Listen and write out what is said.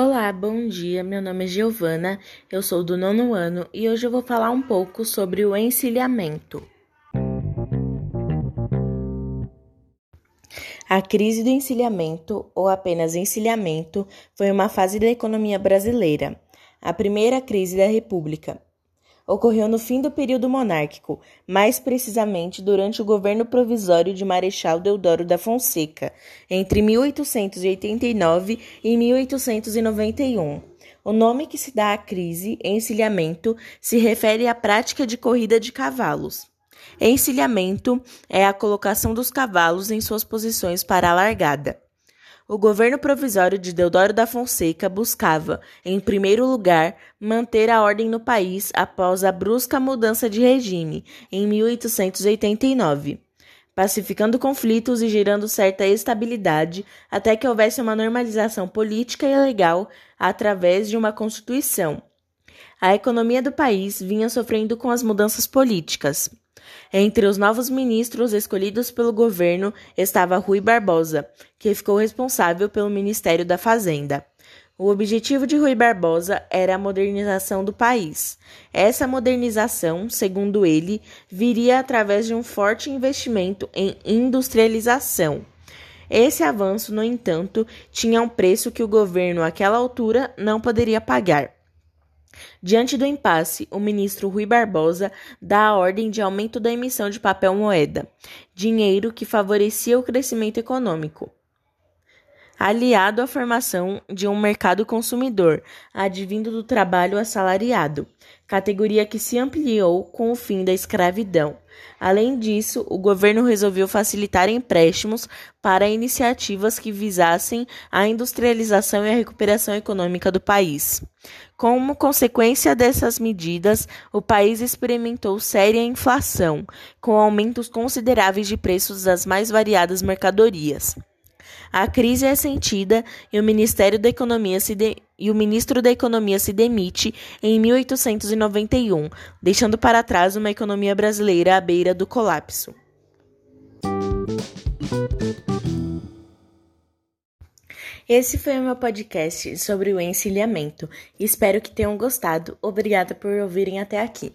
Olá, bom dia. Meu nome é Giovana, eu sou do nono ano e hoje eu vou falar um pouco sobre o encilhamento. A crise do encilhamento, ou apenas encilhamento, foi uma fase da economia brasileira, a primeira crise da República ocorreu no fim do período monárquico, mais precisamente durante o governo provisório de Marechal Deodoro da Fonseca, entre 1889 e 1891. O nome que se dá à crise, encilhamento, se refere à prática de corrida de cavalos. Encilhamento é a colocação dos cavalos em suas posições para a largada. O governo provisório de Deodoro da Fonseca buscava, em primeiro lugar, manter a ordem no país após a brusca mudança de regime, em 1889, pacificando conflitos e gerando certa estabilidade até que houvesse uma normalização política e legal através de uma constituição. A economia do país vinha sofrendo com as mudanças políticas. Entre os novos ministros escolhidos pelo governo estava Rui Barbosa, que ficou responsável pelo Ministério da Fazenda. O objetivo de Rui Barbosa era a modernização do país. Essa modernização, segundo ele, viria através de um forte investimento em industrialização. Esse avanço, no entanto, tinha um preço que o governo, àquela altura, não poderia pagar. Diante do impasse, o ministro Rui Barbosa dá a ordem de aumento da emissão de papel moeda, dinheiro que favorecia o crescimento econômico aliado à formação de um mercado consumidor, advindo do trabalho assalariado, categoria que se ampliou com o fim da escravidão. Além disso, o governo resolveu facilitar empréstimos para iniciativas que visassem a industrialização e a recuperação econômica do país. Como consequência dessas medidas, o país experimentou séria inflação, com aumentos consideráveis de preços das mais variadas mercadorias. A crise é sentida e o Ministério da Economia se de... e o ministro da Economia se demite em 1891, deixando para trás uma economia brasileira à beira do colapso. Esse foi o meu podcast sobre o encilhamento. Espero que tenham gostado. Obrigada por ouvirem até aqui.